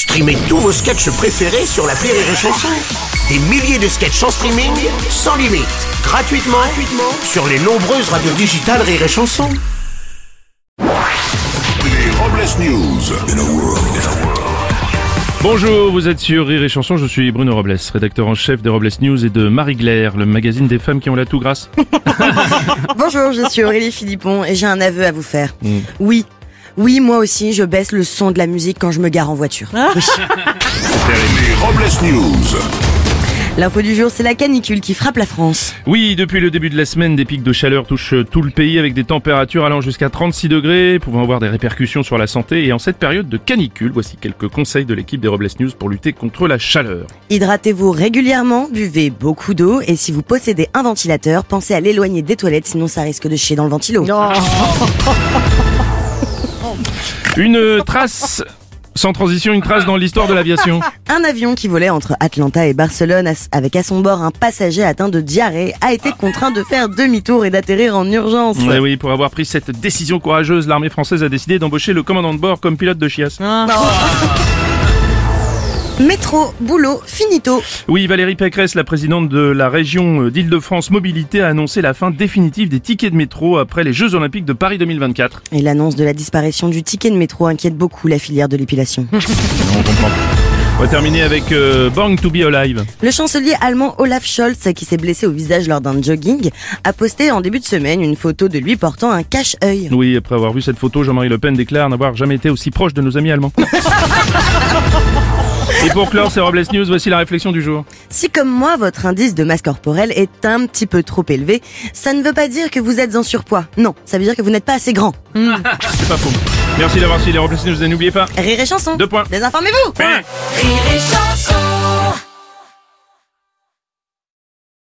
Streamez tous vos sketchs préférés sur la Rire et Chanson. Des milliers de sketchs en streaming, sans limite, gratuitement, gratuitement sur les nombreuses radios digitales Rire et Chanson. Les Robles News. Bonjour, vous êtes sur Rire et Chanson, je suis Bruno Robles, rédacteur en chef des Robles News et de Marie Glaire, le magazine des femmes qui ont la tout grasse. Bonjour, je suis Aurélie Philippon et j'ai un aveu à vous faire. Oui, oui, moi aussi, je baisse le son de la musique quand je me gare en voiture. Oui. Robles News. L'info du jour, c'est la canicule qui frappe la France. Oui, depuis le début de la semaine, des pics de chaleur touchent tout le pays avec des températures allant jusqu'à 36 degrés, pouvant avoir des répercussions sur la santé. Et en cette période de canicule, voici quelques conseils de l'équipe des Robles News pour lutter contre la chaleur. Hydratez-vous régulièrement, buvez beaucoup d'eau et si vous possédez un ventilateur, pensez à l'éloigner des toilettes, sinon ça risque de chier dans le ventilo. Une trace, sans transition, une trace dans l'histoire de l'aviation. Un avion qui volait entre Atlanta et Barcelone avec à son bord un passager atteint de diarrhée a été contraint de faire demi-tour et d'atterrir en urgence. Ouais, oui, pour avoir pris cette décision courageuse, l'armée française a décidé d'embaucher le commandant de bord comme pilote de chiasse. Métro, boulot, finito. Oui, Valérie Pécresse, la présidente de la région euh, d'Île-de-France Mobilité, a annoncé la fin définitive des tickets de métro après les Jeux Olympiques de Paris 2024. Et l'annonce de la disparition du ticket de métro inquiète beaucoup la filière de l'épilation. On comprend. On va terminer avec euh, Born to be Alive. Le chancelier allemand Olaf Scholz, qui s'est blessé au visage lors d'un jogging, a posté en début de semaine une photo de lui portant un cache-œil. Oui, après avoir vu cette photo, Jean-Marie Le Pen déclare n'avoir jamais été aussi proche de nos amis allemands. Et pour clore ces Robles News, voici la réflexion du jour. Si comme moi, votre indice de masse corporelle est un petit peu trop élevé, ça ne veut pas dire que vous êtes en surpoids. Non, ça veut dire que vous n'êtes pas assez grand. C'est pas faux. Merci d'avoir suivi les Robles News et n'oubliez pas. Rire et chanson. Deux points. Désinformez-vous. Rire et chanson